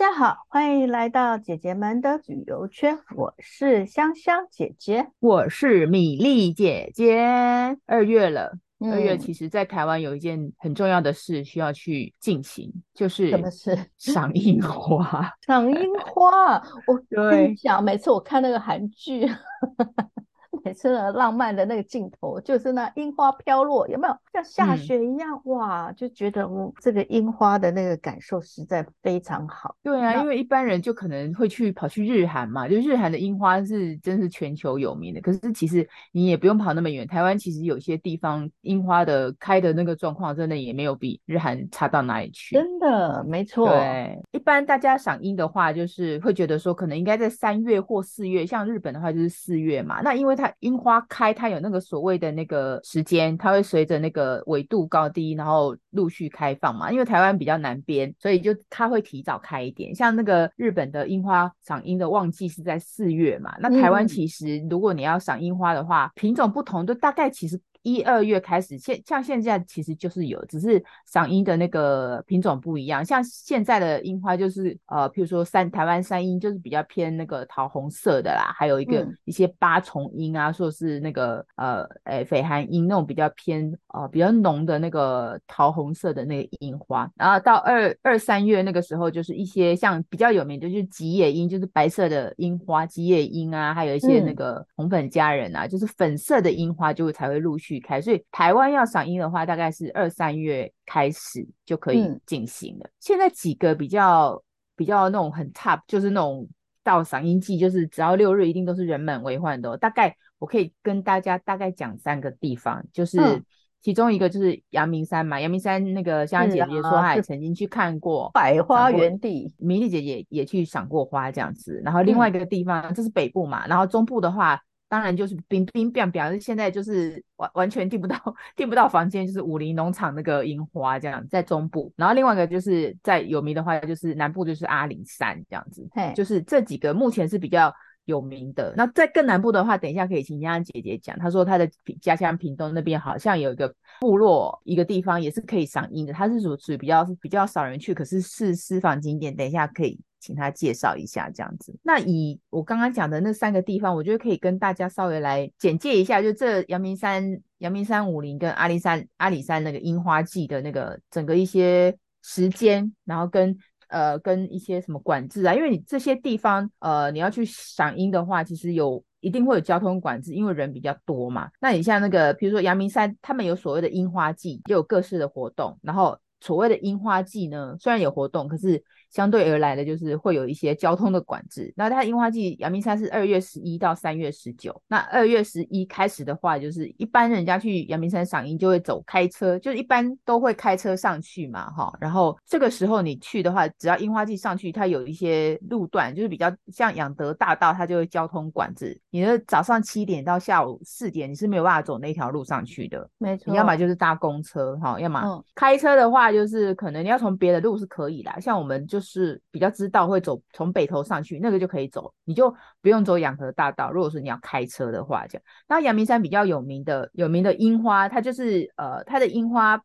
家好，欢迎来到姐姐们的旅游圈。我是香香姐姐，我是米粒姐姐。二月了，嗯、二月其实在台湾有一件很重要的事需要去进行，就是什么事？赏樱花。赏樱花，我跟你讲，每次我看那个韩剧。每次的，浪漫的那个镜头就是那樱花飘落，有没有像下雪一样？嗯、哇，就觉得我这个樱花的那个感受实在非常好。对啊，因为一般人就可能会去跑去日韩嘛，就日韩的樱花是真是全球有名的。可是其实你也不用跑那么远，台湾其实有些地方樱花的开的那个状况，真的也没有比日韩差到哪里去。真的，没错。对，一般大家赏樱的话，就是会觉得说，可能应该在三月或四月，像日本的话就是四月嘛。那因为它樱花开，它有那个所谓的那个时间，它会随着那个纬度高低，然后陆续开放嘛。因为台湾比较南边，所以就它会提早开一点。像那个日本的樱花赏樱的旺季是在四月嘛，那台湾其实如果你要赏樱花的话，嗯、品种不同，就大概其实。一二月开始，现像现在其实就是有，只是赏樱的那个品种不一样。像现在的樱花就是呃，譬如说山台湾山樱就是比较偏那个桃红色的啦，还有一个、嗯、一些八重樱啊，说是那个呃，诶绯寒樱那种比较偏呃比较浓的那个桃红色的那个樱花。然后到二二三月那个时候，就是一些像比较有名的就是吉野樱，就是白色的樱花吉野樱啊，还有一些那个红粉佳人啊，嗯、就是粉色的樱花就会才会陆续。开，所以台湾要赏樱的话，大概是二三月开始就可以进行了。嗯、现在几个比较比较那种很 top，就是那种到赏樱季，就是只要六日一定都是人满为患的。大概我可以跟大家大概讲三个地方，就是其中一个就是阳明山嘛。阳明山那个香香姐姐说她也曾经去看过百花园地，米粒姐姐也去赏过花这样子。然后另外一个地方，嗯、这是北部嘛，然后中部的话。当然就是冰冰冰，表示现在就是完完全订不到订不到房间，就是武林农场那个樱花这样，在中部。然后另外一个就是在有名的话，就是南部就是阿里山这样子，嘿就是这几个目前是比较有名的。那在更南部的话，等一下可以请香香姐姐讲，她说她的家乡屏东那边好像有一个部落一个地方也是可以赏樱的，它是属属于比较比较少人去，可是是私房景点，等一下可以。请他介绍一下这样子。那以我刚刚讲的那三个地方，我觉得可以跟大家稍微来简介一下，就这阳明山、阳明山武林跟阿里山、阿里山那个樱花季的那个整个一些时间，然后跟呃跟一些什么管制啊，因为你这些地方呃你要去赏樱的话，其实有一定会有交通管制，因为人比较多嘛。那你像那个，比如说阳明山，他们有所谓的樱花季，就有各式的活动，然后所谓的樱花季呢，虽然有活动，可是。相对而来的就是会有一些交通的管制。那它樱花季，阳明山是二月十一到三月十九。那二月十一开始的话，就是一般人家去阳明山赏樱就会走开车，就是一般都会开车上去嘛，哈。然后这个时候你去的话，只要樱花季上去，它有一些路段就是比较像养德大道，它就会交通管制。你的早上七点到下午四点，你是没有办法走那条路上去的。没错。你要么就是搭公车，哈，要么开车的话，就是可能你要从别的路是可以啦，像我们就。就是比较知道会走从北头上去，那个就可以走，你就不用走仰和大道。如果说你要开车的话，这样。那阳明山比较有名的有名的樱花，它就是呃它的樱花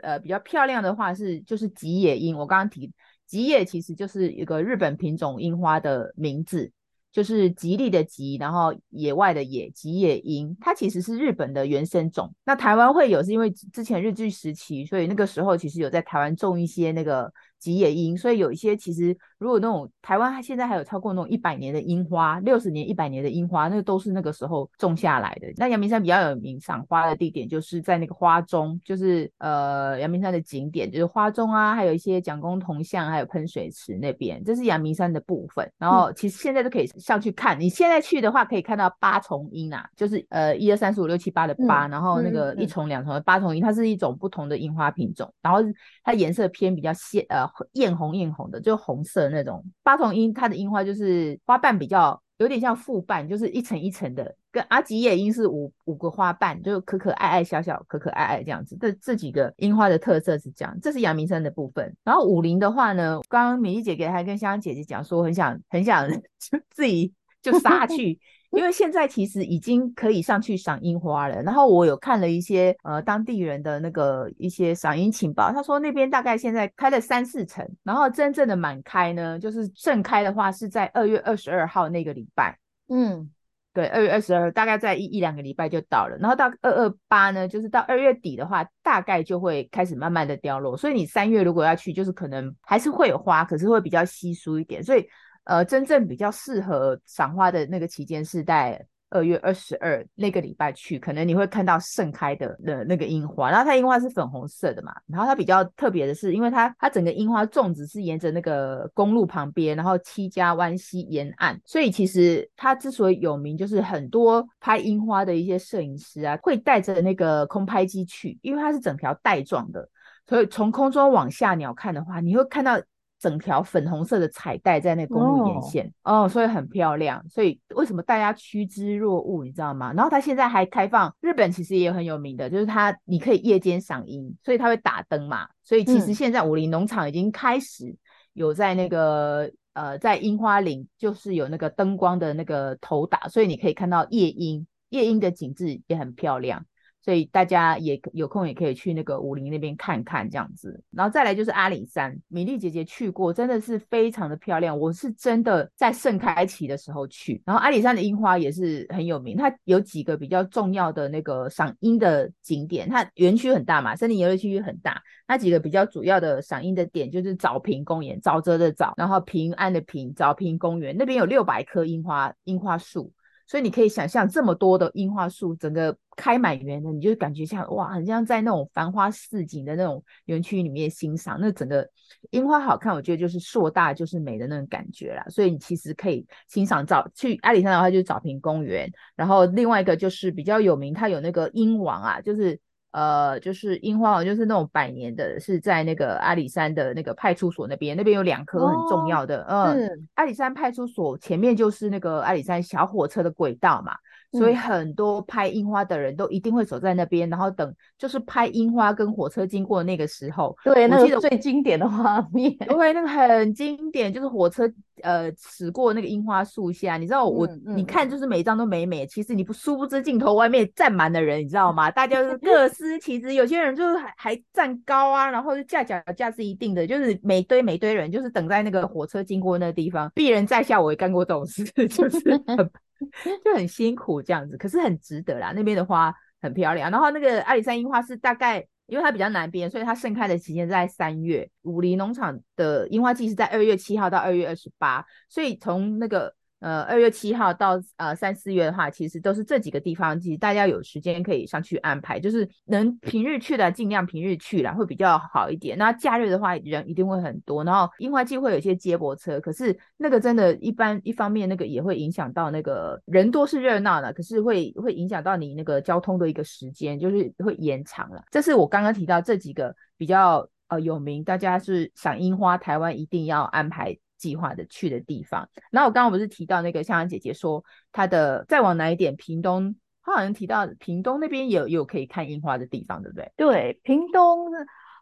呃比较漂亮的话是就是吉野樱。我刚刚提吉野其实就是一个日本品种樱花的名字，就是吉利的吉，然后野外的野吉野樱，它其实是日本的原生种。那台湾会有是因为之前日据时期，所以那个时候其实有在台湾种一些那个。吉野樱，所以有一些其实，如果那种台湾它现在还有超过那种一百年的樱花，六十年、一百年的樱花，那个都是那个时候种下来的。那阳明山比较有名赏花的地点，就是在那个花钟，就是呃阳明山的景点，就是花钟啊，还有一些蒋公铜像，还有喷水池那边，这是阳明山的部分。然后其实现在都可以上去看，你现在去的话，可以看到八重樱啊，就是呃一二三四五六七八的八，然后那个一重两重的八重樱，它是一种不同的樱花品种，然后它颜色偏比较鲜呃。艳红艳红的，就红色那种八重樱，它的樱花就是花瓣比较有点像复瓣，就是一层一层的。跟阿吉野樱是五五个花瓣，就可可爱爱小小可可爱爱这样子。这这几个樱花的特色是这样。这是阳明山的部分。然后武陵的话呢，刚刚米粒姐姐还跟香香姐姐讲说，很想很想就自己就杀去。因为现在其实已经可以上去赏樱花了。然后我有看了一些呃当地人的那个一些赏樱情报，他说那边大概现在开了三四成，然后真正的满开呢，就是盛开的话是在二月二十二号那个礼拜。嗯，对，二月二十二大概在一一两个礼拜就到了，然后到二二八呢，就是到二月底的话，大概就会开始慢慢的凋落。所以你三月如果要去，就是可能还是会有花，可是会比较稀疏一点。所以。呃，真正比较适合赏花的那个期间是在二月二十二那个礼拜去，可能你会看到盛开的的那个樱花。然后它樱花是粉红色的嘛，然后它比较特别的是，因为它它整个樱花种植是沿着那个公路旁边，然后七家湾西沿岸，所以其实它之所以有名，就是很多拍樱花的一些摄影师啊，会带着那个空拍机去，因为它是整条带状的，所以从空中往下鸟看的话，你会看到。整条粉红色的彩带在那公路沿线哦，哦，所以很漂亮。所以为什么大家趋之若鹜，你知道吗？然后它现在还开放，日本其实也很有名的，就是它你可以夜间赏樱，所以它会打灯嘛。所以其实现在武林农场已经开始有在那个、嗯、呃，在樱花林就是有那个灯光的那个头打，所以你可以看到夜樱，夜樱的景致也很漂亮。所以大家也有空也可以去那个武陵那边看看这样子，然后再来就是阿里山，米粒姐姐去过，真的是非常的漂亮。我是真的在盛开期的时候去，然后阿里山的樱花也是很有名，它有几个比较重要的那个赏樱的景点，它园区很大嘛，森林游乐区很大，那几个比较主要的赏樱的点就是早平公园，沼泽的沼，然后平安的平，早平公园那边有六百棵樱花樱花树。所以你可以想象这么多的樱花树，整个开满园的，你就感觉像哇，很像在那种繁花似锦的那种园区里面欣赏。那整个樱花好看，我觉得就是硕大就是美的那种感觉啦。所以你其实可以欣赏找去阿里山的话，就是找平公园。然后另外一个就是比较有名，它有那个樱王啊，就是。呃，就是樱花王，就是那种百年的，是在那个阿里山的那个派出所那边，那边有两棵很重要的。嗯、阿里山派出所前面就是那个阿里山小火车的轨道嘛。所以很多拍樱花的人都一定会走在那边，嗯、然后等就是拍樱花跟火车经过那个时候。对，那个最经典的画面。对，那个很经典，就是火车呃驶过那个樱花树下，你知道我、嗯嗯、你看就是每一张都美美，其实你不殊不知镜头外面站满了人，你知道吗？大家是各司其职，有些人就是还还站高啊，然后就架脚架是一定的，就是每堆每堆人就是等在那个火车经过那个地方。鄙人在下，我也干过这种事，就是很。就很辛苦这样子，可是很值得啦。那边的花很漂亮，然后那个阿里山樱花是大概，因为它比较南边，所以它盛开的期间在三月。武陵农场的樱花季是在二月七号到二月二十八，所以从那个。呃，二月七号到呃三四月的话，其实都是这几个地方，其实大家有时间可以上去安排，就是能平日去的尽量平日去啦，会比较好一点。那假日的话，人一定会很多，然后樱花季会有一些接驳车，可是那个真的，一般一方面那个也会影响到那个人多是热闹的，可是会会影响到你那个交通的一个时间，就是会延长了。这是我刚刚提到这几个比较呃有名，大家是赏樱花，台湾一定要安排。计划的去的地方，然后我刚刚不是提到那个香香姐姐说她的再往南一点，屏东，她好像提到屏东那边也有有可以看樱花的地方，对不对？对，屏东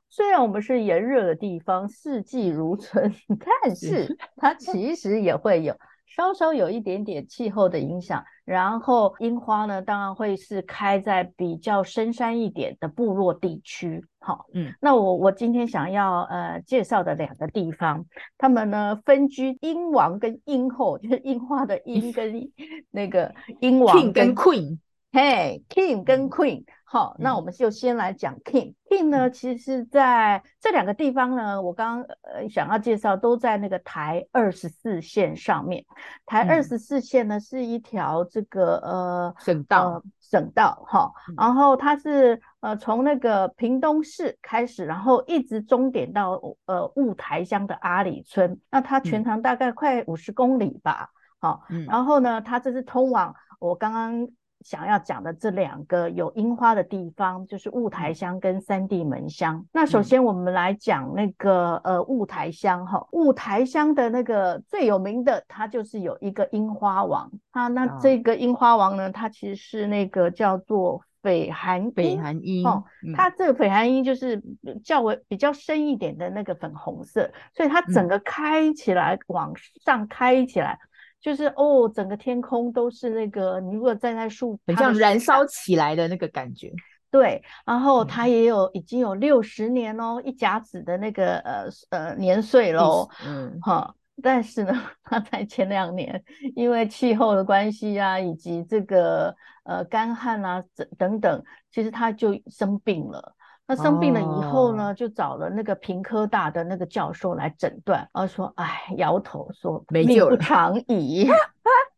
虽然我们是炎热的地方，四季如春，但是它其实也会有。稍稍有一点点气候的影响，然后樱花呢，当然会是开在比较深山一点的部落地区。好，嗯，那我我今天想要呃介绍的两个地方，他们呢分居英王跟英后，就是樱花的樱跟那个英王 king 跟 Queen。嘿、hey，King 跟 Queen，好，嗯，那我们就先来讲 King。King 呢，其实是在这两个地方呢，我刚刚呃想要介绍，都在那个台二十四线上面。台二十四线呢，是一条这个呃省道，呃、省道哈，然后它是呃从那个屏东市开始，然后一直终点到呃雾台乡的阿里村，那它全长大概快五十公里吧，好，嗯，然后呢，它这是通往我刚刚。想要讲的这两个有樱花的地方，就是雾台乡跟三地门乡。那首先我们来讲那个呃雾台乡哈，雾台乡的那个最有名的，它就是有一个樱花王啊。那这个樱花王呢，它其实是那个叫做绯寒绯寒樱哦，它这个绯寒樱就是较为比较深一点的那个粉红色，所以它整个开起来，往上开起来。就是哦，整个天空都是那个，你如果站在树，很像燃烧起来的那个感觉。对，然后它也有、嗯、已经有六十年哦，一甲子的那个呃呃年岁喽。嗯，哈，但是呢，它在前两年因为气候的关系啊，以及这个呃干旱啊等等等，其实它就生病了。那生病了以后呢，哦、就找了那个屏科大的那个教授来诊断，然后说，哎，摇头说命不长矣。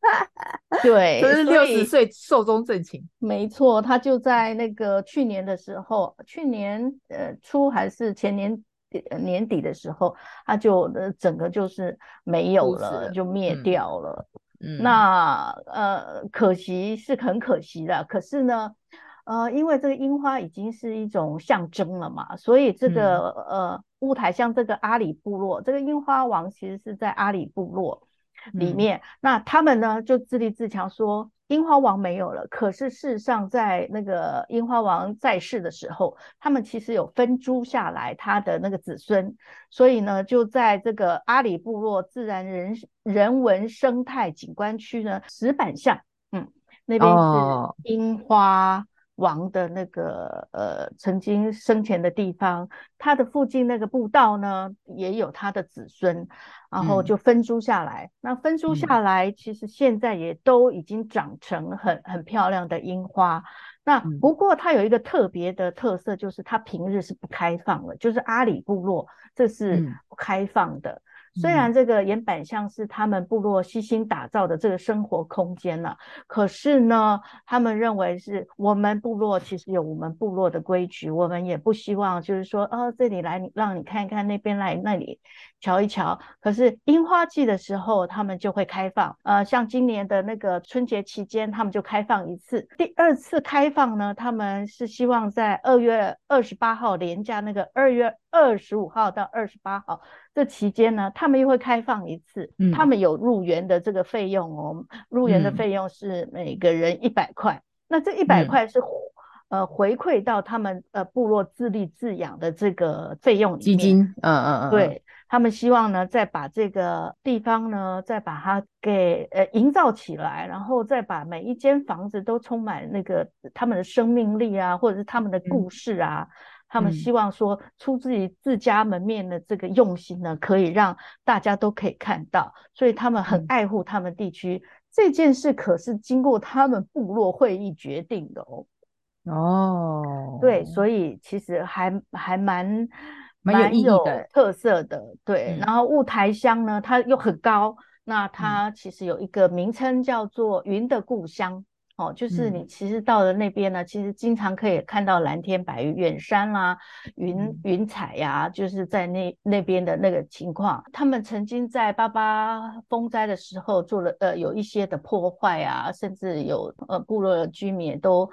对，就是六十岁寿终正寝。没错，他就在那个去年的时候，去年呃初还是前年年底的时候，它就呃整个就是没有了，就灭掉了。嗯，那呃可惜是很可惜的，可是呢。呃，因为这个樱花已经是一种象征了嘛，所以这个、嗯、呃雾台像这个阿里部落，这个樱花王其实是在阿里部落里面。嗯、那他们呢就自立自强说，樱花王没有了。可是事实上，在那个樱花王在世的时候，他们其实有分租下来他的那个子孙，所以呢，就在这个阿里部落自然人人文生态景观区呢，石板巷，嗯，那边是樱花。哦王的那个呃，曾经生前的地方，他的附近那个步道呢，也有他的子孙，然后就分租下来。嗯、那分租下来，其实现在也都已经长成很很漂亮的樱花。那不过它有一个特别的特色，就是它平日是不开放的，就是阿里部落这是不开放的。嗯虽然这个岩板巷是他们部落悉心打造的这个生活空间了，可是呢，他们认为是我们部落其实有我们部落的规矩，我们也不希望就是说，哦，这里来让你看一看，那边来那里瞧一瞧。可是樱花季的时候，他们就会开放，呃，像今年的那个春节期间，他们就开放一次。第二次开放呢，他们是希望在二月二十八号连假那个二月二十五号到二十八号。这期间呢，他们又会开放一次，嗯、他们有入园的这个费用哦，入园的费用是每个人一百块，嗯、那这一百块是、嗯、呃回馈到他们呃部落自立自养的这个费用，基金，嗯嗯嗯，对，他们希望呢再把这个地方呢再把它给呃营造起来，然后再把每一间房子都充满那个他们的生命力啊，或者是他们的故事啊。嗯他们希望说，出自于自家门面的这个用心呢，可以让大家都可以看到，所以他们很爱护他们地区。嗯、这件事可是经过他们部落会议决定的哦。哦，对，所以其实还还蛮蛮有意义的，特色的。对，嗯、然后雾台乡呢，它又很高，那它其实有一个名称叫做“云的故乡”。哦，就是你其实到了那边呢，嗯、其实经常可以看到蓝天白云、远山啦、啊、云云彩呀、啊，就是在那那边的那个情况。他们曾经在八八风灾的时候做了呃有一些的破坏啊，甚至有呃部落的居民也都，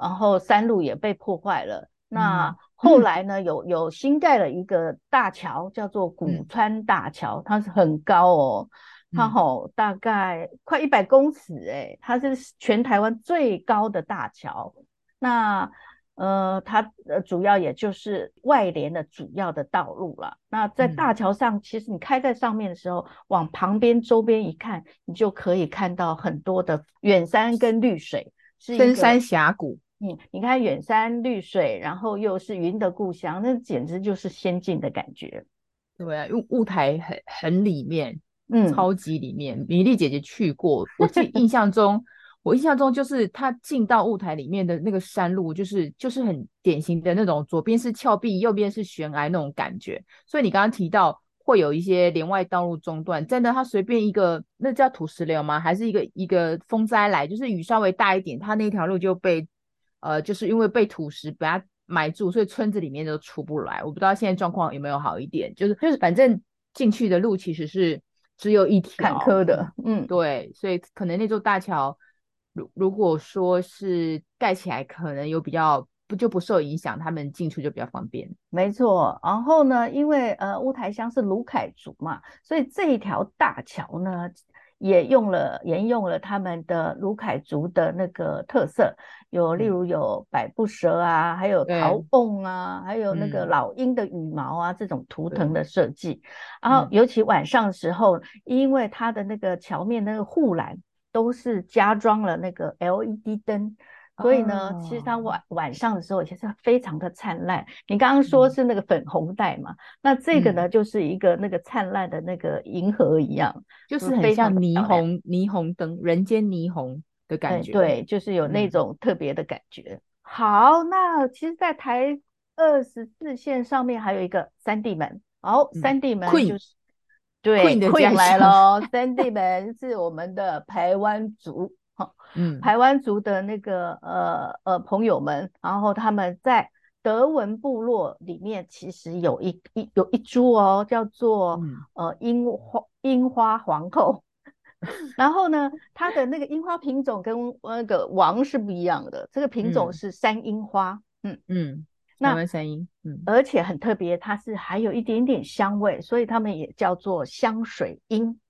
然后山路也被破坏了。那后来呢，嗯、有有新盖了一个大桥，叫做古川大桥，它是很高哦。它哦大概快一百公尺诶，它是全台湾最高的大桥。那呃，它呃主要也就是外联的主要的道路了。那在大桥上，其实你开在上面的时候，往旁边周边一看，你就可以看到很多的远山跟绿水，是深山峡谷。嗯，你看远山绿水，然后又是云的故乡，那简直就是仙境的感觉。对啊，因为雾台很很里面。嗯，超级里面，米粒姐姐去过，我记印象中，我印象中就是她进到雾台里面的那个山路，就是就是很典型的那种，左边是峭壁，右边是悬崖那种感觉。所以你刚刚提到会有一些连外道路中断，真的，它随便一个，那叫土石流吗？还是一个一个风灾来，就是雨稍微大一点，它那条路就被呃，就是因为被土石把它埋住，所以村子里面都出不来。我不知道现在状况有没有好一点，就是就是反正进去的路其实是。只有一条坎坷的，嗯，对，所以可能那座大桥，如如果说是盖起来，可能有比较不就不受影响，他们进出就比较方便。没错，然后呢，因为呃乌台乡是鲁凯族嘛，所以这一条大桥呢，也用了沿用了他们的卢凯族的那个特色，有例如有百步蛇啊，还有陶瓮啊，还有那个老鹰的羽毛啊，这种图腾的设计。然后尤其晚上的时候，因为它的那个桥面那个护栏都是加装了那个 LED 灯。所以呢，其实它晚晚上的时候其实非常的灿烂。你刚刚说是那个粉红带嘛？嗯、那这个呢，就是一个那个灿烂的那个银河一样，嗯、就是很像霓虹霓虹灯，人间霓虹的感觉。对，就是有那种特别的感觉。嗯、好，那其实，在台二十四线上面还有一个三地门。好，三地门就是、嗯、对 Queen 来喽。三地门是我们的排湾族。嗯，台湾族的那个呃呃朋友们，然后他们在德文部落里面，其实有一一有一株哦，叫做、嗯、呃樱花樱花皇后。然后呢，它的那个樱花品种跟那个王是不一样的，这个品种是山樱花。嗯嗯，那山樱，嗯，而且很特别，它是还有一点点香味，所以他们也叫做香水樱。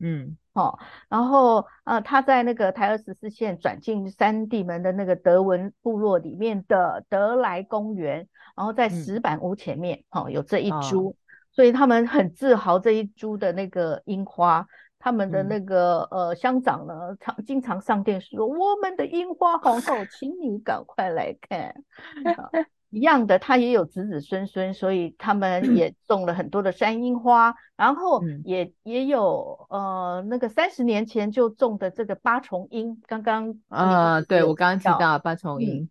嗯。哦，然后呃，他在那个台二十四线转进三地门的那个德文部落里面的德莱公园，然后在石板屋前面，嗯、哦，有这一株，哦、所以他们很自豪这一株的那个樱花，他们的那个、嗯、呃乡长呢，常经常上电视说，我们的樱花皇后，请你赶快来看。一样的，他也有子子孙孙，所以他们也种了很多的山樱花，然后也、嗯、也有呃那个三十年前就种的这个八重樱，刚刚啊，对我刚刚提到八重樱，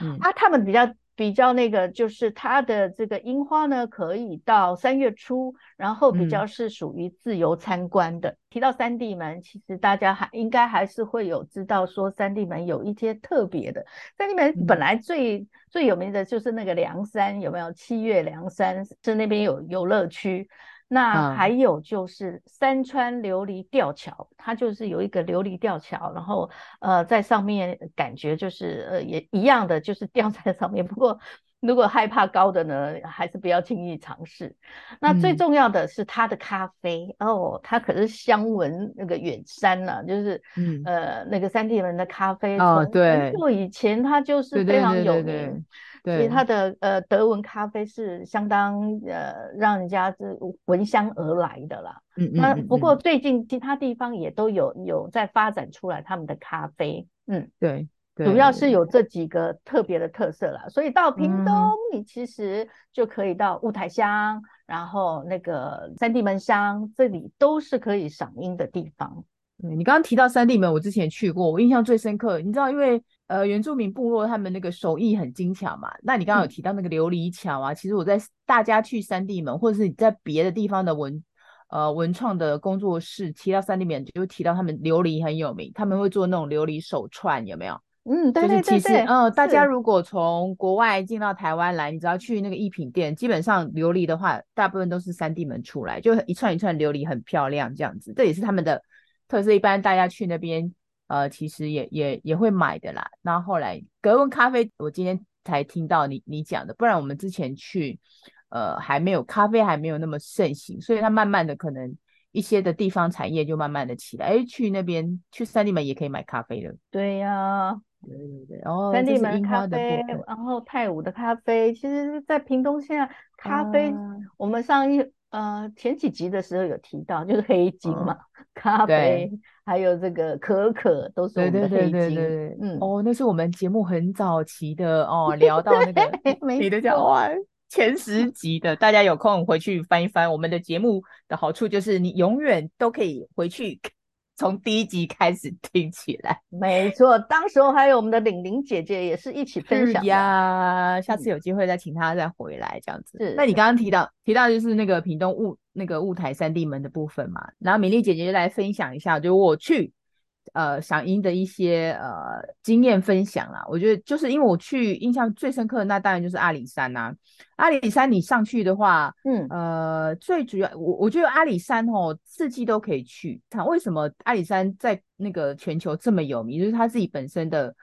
嗯，啊，他们比较。比较那个就是它的这个樱花呢，可以到三月初，然后比较是属于自由参观的。嗯、提到三地门，其实大家还应该还是会有知道说三地门有一些特别的。三地门本来最、嗯、最有名的就是那个梁山，有没有？七月梁山是那边有游乐区。那还有就是山川琉璃吊桥，它就是有一个琉璃吊桥，然后呃在上面感觉就是呃也一样的，就是吊在上面。不过如果害怕高的呢，还是不要轻易尝试。那最重要的是它的咖啡、嗯、哦，它可是香闻那个远山呐、啊，就是嗯呃那个三地门的咖啡哦，对，就以前它就是非常有名。所以它的呃德文咖啡是相当呃让人家是闻香而来的啦。嗯嗯，嗯。那不过最近其他地方也都有有在发展出来他们的咖啡。嗯，对。对。主要是有这几个特别的特色啦。所以到屏东，你其实就可以到雾台乡，嗯、然后那个三地门乡，这里都是可以赏樱的地方。对，你刚刚提到三地门，我之前去过，我印象最深刻。你知道，因为呃原住民部落他们那个手艺很精巧嘛。那你刚刚有提到那个琉璃桥啊，嗯、其实我在大家去三地门，或者是你在别的地方的文呃文创的工作室提到三地门，就提到他们琉璃很有名，他们会做那种琉璃手串，有没有？嗯，对对对对。其实，嗯，大家如果从国外进到台湾来，你只要去那个艺品店，基本上琉璃的话，大部分都是三地门出来，就一串一串琉璃很漂亮这样子，这也是他们的。特色一般大家去那边，呃，其实也也也会买的啦。那后后来格温咖啡，我今天才听到你你讲的，不然我们之前去，呃，还没有咖啡还没有那么盛行，所以它慢慢的可能一些的地方产业就慢慢的起来。哎，去那边去三地门也可以买咖啡了。对呀、啊，对对对。然后三地门咖啡，然后泰武的咖啡，其实，在屏东现在咖啡，啊、我们上一。呃，前几集的时候有提到，就是黑金嘛，嗯、咖啡，对还有这个可可，都是我们的黑金。对对对对对嗯，哦，那是我们节目很早期的哦，聊到那个 你的讲话前十集的，大家有空回去翻一翻。我们的节目的好处就是你永远都可以回去。从第一集开始听起来，没错。当时候还有我们的玲玲姐姐也是一起分享呀。下次有机会再请她再回来这样子。是。那你刚刚提到提到就是那个屏东雾那个雾台三地门的部分嘛，然后米粒姐姐就来分享一下，就我去。呃，赏樱的一些呃经验分享啦，我觉得就是因为我去印象最深刻的那当然就是阿里山呐、啊。阿里山你上去的话，嗯呃，最主要我我觉得阿里山哦四季都可以去。它为什么阿里山在那个全球这么有名，就是它自己本身的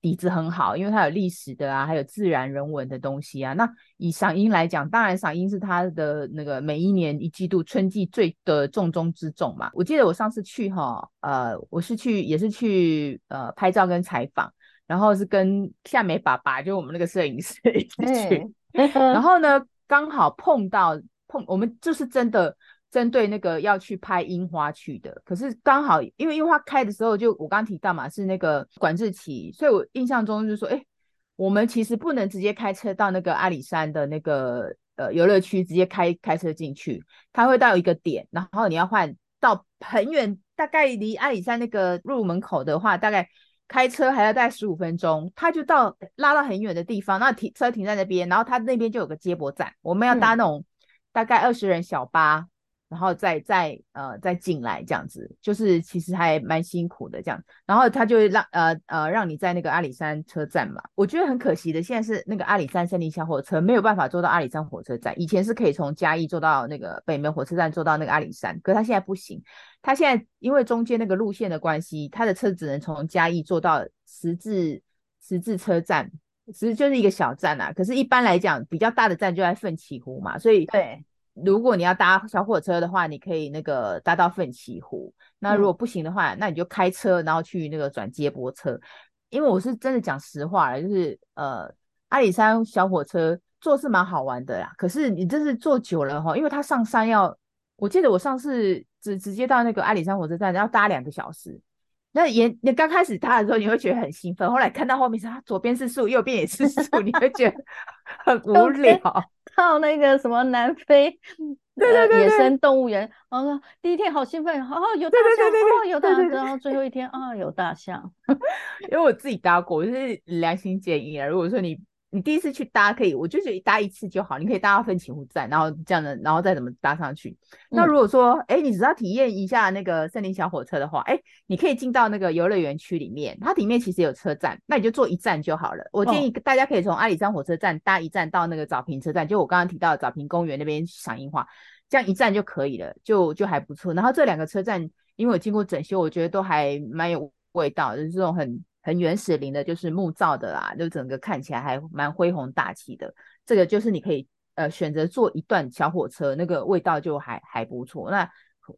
底子很好，因为它有历史的啊，还有自然人文的东西啊。那以赏樱来讲，当然赏樱是它的那个每一年一季度春季最的重中之重嘛。我记得我上次去哈，呃，我是去也是去呃拍照跟采访，然后是跟夏美爸爸，就我们那个摄影师 一起去，然后呢刚好碰到碰，我们就是真的。针对那个要去拍樱花去的，可是刚好因为樱花开的时候，就我刚刚提到嘛，是那个管制期，所以我印象中就是说，哎，我们其实不能直接开车到那个阿里山的那个呃游乐区，直接开开车进去，它会到一个点，然后你要换到很远，大概离阿里山那个入门口的话，大概开车还要大概十五分钟，它就到拉到很远的地方，那停车停在那边，然后它那边就有个接驳站，我们要搭那种大概二十人小巴。然后再再呃再进来这样子，就是其实还蛮辛苦的这样。然后他就让呃呃让你在那个阿里山车站嘛，我觉得很可惜的，现在是那个阿里山森林小火车没有办法坐到阿里山火车站。以前是可以从嘉义坐到那个北门火车站，坐到那个阿里山，可是他现在不行。他现在因为中间那个路线的关系，他的车只能从嘉义坐到十字十字车站，其实就是一个小站啊。可是，一般来讲，比较大的站就在奋起湖嘛，所以对。如果你要搭小火车的话，你可以那个搭到奋起湖。那如果不行的话，嗯、那你就开车，然后去那个转接驳车。因为我是真的讲实话了，就是呃，阿里山小火车坐是蛮好玩的啦。可是你这是坐久了哈，因为它上山要，我记得我上次直直接到那个阿里山火车站要搭两个小时。那也你刚开始搭的时候，你会觉得很兴奋，后来看到后面是它左边是树，右边也是树，你会觉得 很无聊。到那个什么南非，对对对，野生动物园，然后，第一天好兴奋，哦，有大象，哦，有大象，然后最后一天啊，有大象。因为我自己搭过，我就是良心建议啊，如果说你。你第一次去搭可以，我就觉得搭一次就好。你可以搭到奋起湖站，然后这样的，然后再怎么搭上去。嗯、那如果说，哎，你只要体验一下那个森林小火车的话，哎，你可以进到那个游乐园区里面，它里面其实有车站，那你就坐一站就好了。我建议大家可以从阿里山火车站搭一站到那个早平车站，就我刚刚提到的早平公园那边赏樱花，这样一站就可以了，就就还不错。然后这两个车站因为我经过整修，我觉得都还蛮有味道，就是这种很。很原始林的，就是木造的啦，就整个看起来还蛮恢宏大气的。这个就是你可以呃选择坐一段小火车，那个味道就还还不错。那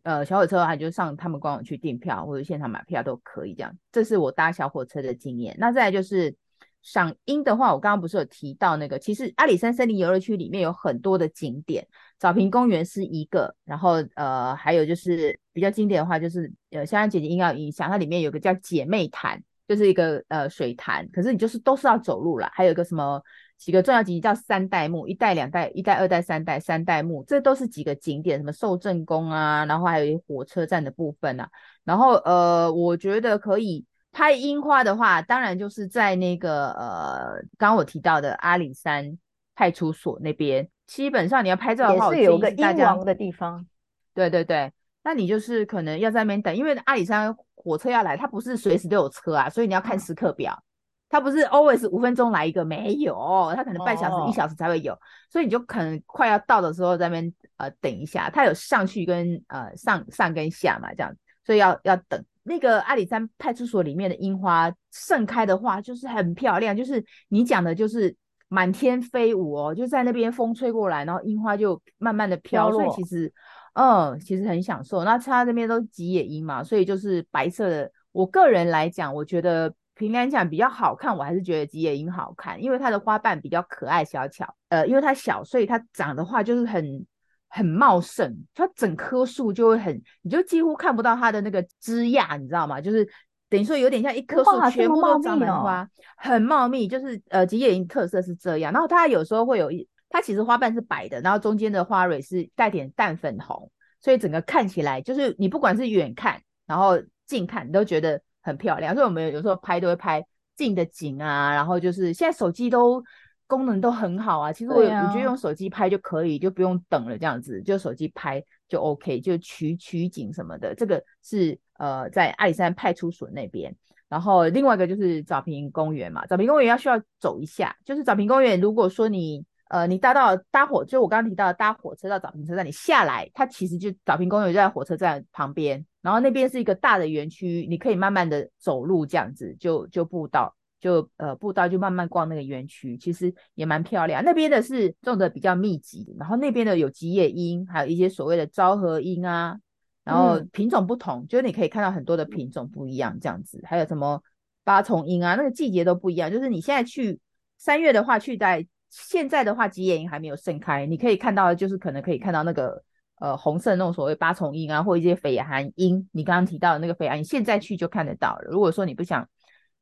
呃小火车的话，就上他们官网去订票或者现场买票都可以这样。这是我搭小火车的经验。那再来就是赏樱的话，我刚刚不是有提到那个，其实阿里山森林游乐区里面有很多的景点，早平公园是一个，然后呃还有就是比较经典的话，就是呃香香姐姐应该有印象，它里面有个叫姐妹潭。就是一个呃水潭，可是你就是都是要走路啦。还有一个什么几个重要景点叫三代目，一代、两代、一代、二代、三代、三代目，这都是几个景点，什么寿正宫啊，然后还有火车站的部分啊。然后呃，我觉得可以拍樱花的话，当然就是在那个呃，刚刚我提到的阿里山派出所那边，基本上你要拍照的话，也是有个樱王的地方。对对对，那你就是可能要在那边等，因为阿里山。火车要来，它不是随时都有车啊，所以你要看时刻表。它不是 always 五分钟来一个，没有，它可能半小时、哦、一小时才会有，所以你就可能快要到的时候在那边呃等一下。它有上去跟呃上上跟下嘛，这样，所以要要等。那个阿里山派出所里面的樱花盛开的话，就是很漂亮，就是你讲的就是满天飞舞哦，就在那边风吹过来，然后樱花就慢慢的飘落，所以其实。嗯，其实很享受。那它这边都是吉野樱嘛，所以就是白色的。我个人来讲，我觉得平常讲比较好看，我还是觉得吉野樱好看，因为它的花瓣比较可爱小巧。呃，因为它小，所以它长的话就是很很茂盛，它整棵树就会很，你就几乎看不到它的那个枝桠，你知道吗？就是等于说有点像一棵树全部都长满花，很茂密。就是呃，吉野樱特色是这样。然后它有时候会有一。它其实花瓣是白的，然后中间的花蕊是带点淡粉红，所以整个看起来就是你不管是远看，然后近看，你都觉得很漂亮。所以我们有时候拍都会拍近的景啊，然后就是现在手机都功能都很好啊。其实我、啊、我觉得用手机拍就可以，就不用等了，这样子就手机拍就 OK，就取取景什么的。这个是呃在阿里山派出所那边，然后另外一个就是早平公园嘛，早平公园要需要走一下，就是早平公园如果说你。呃，你搭到搭火，就我刚刚提到的搭火车到早平车站，你下来，它其实就早平公园就在火车站旁边，然后那边是一个大的园区，你可以慢慢的走路这样子，就就步道就呃步道就慢慢逛那个园区，其实也蛮漂亮。那边的是种的比较密集，然后那边的有吉野樱，还有一些所谓的昭和樱啊，然后品种不同，嗯、就是你可以看到很多的品种不一样这样子，还有什么八重樱啊，那个季节都不一样。就是你现在去三月的话，去在现在的话，吉野樱还没有盛开，你可以看到的就是可能可以看到那个。呃，红色那种所谓八重樱啊，或一些绯寒樱，你刚刚提到的那个绯寒樱，现在去就看得到了。如果说你不想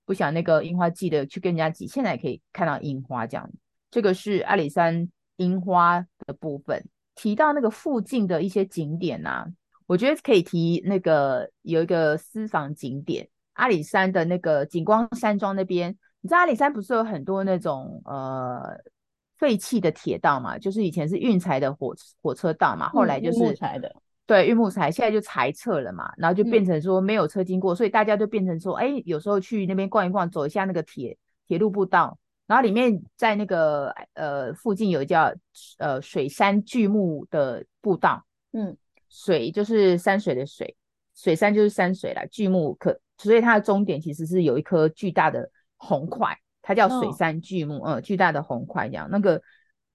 不想那个樱花季的去跟人家挤，现在可以看到樱花这样。这个是阿里山樱花的部分。提到那个附近的一些景点啊，我觉得可以提那个有一个私房景点，阿里山的那个景光山庄那边。你知道阿里山不是有很多那种呃。废弃的铁道嘛，就是以前是运材的火火车道嘛，后来就是运木材的，对，运木材，现在就裁撤了嘛，然后就变成说没有车经过，嗯、所以大家就变成说，哎，有时候去那边逛一逛，走一下那个铁铁路步道，然后里面在那个呃附近有一叫呃水山巨木的步道，嗯，水就是山水的水，水山就是山水啦，巨木可，所以它的终点其实是有一颗巨大的红块。它叫水山巨木，嗯、哦呃，巨大的红块这样，那个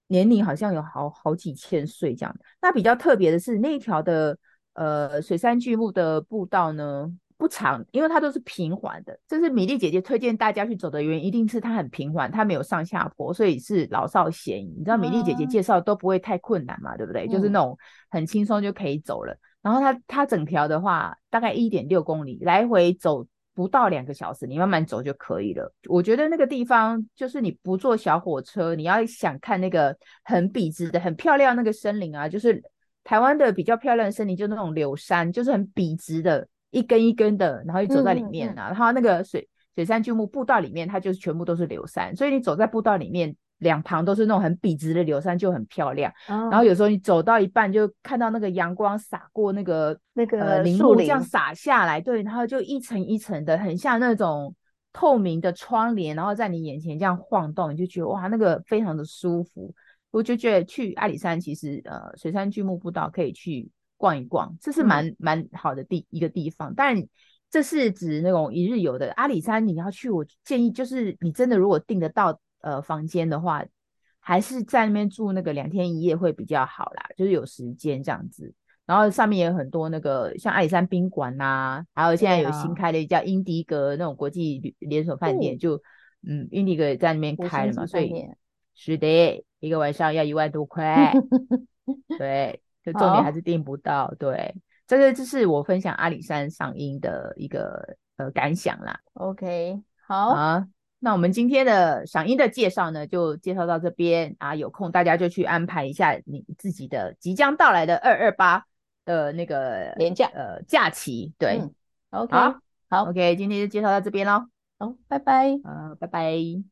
年龄好像有好好几千岁这样。那比较特别的是那一条的呃水山巨木的步道呢不长，因为它都是平缓的。这是米粒姐姐推荐大家去走的原因，一定是它很平缓，它没有上下坡，所以是老少咸宜。你知道米粒姐姐介绍都不会太困难嘛，对不对？嗯、就是那种很轻松就可以走了。然后它它整条的话大概一点六公里，来回走。不到两个小时，你慢慢走就可以了。我觉得那个地方就是你不坐小火车，你要想看那个很笔直的、很漂亮那个森林啊，就是台湾的比较漂亮的森林，就那种柳杉，就是很笔直的，一根一根的，然后你走在里面啊，嗯嗯、然后那个水水杉巨木步道里面，它就是全部都是柳杉，所以你走在步道里面。两旁都是那种很笔直的柳杉，就很漂亮。Oh. 然后有时候你走到一半，就看到那个阳光洒过那个那个林木，这样洒下来，对，然后就一层一层的，很像那种透明的窗帘，然后在你眼前这样晃动，你就觉得哇，那个非常的舒服。我就觉得去阿里山，其实呃，水杉巨木步道可以去逛一逛，这是蛮、嗯、蛮好的地一个地方。但这是指那种一日游的阿里山，你要去，我建议就是你真的如果订得到。呃，房间的话，还是在那边住那个两天一夜会比较好啦，就是有时间这样子。然后上面也有很多那个像阿里山宾馆呐，还有现在有新开的叫英迪格那种国际连锁饭店，就嗯，英迪格也在那边开了嘛，所以是的，一个晚上要一万多块，对，就重点还是订不到，对，这个就是我分享阿里山上映的一个呃感想啦。OK，好啊。那我们今天的赏樱的介绍呢，就介绍到这边啊。有空大家就去安排一下你自己的即将到来的二二八的那个年假呃假期。对，嗯，OK，好，好，OK，今天就介绍到这边喽。好，拜拜，呃，拜拜。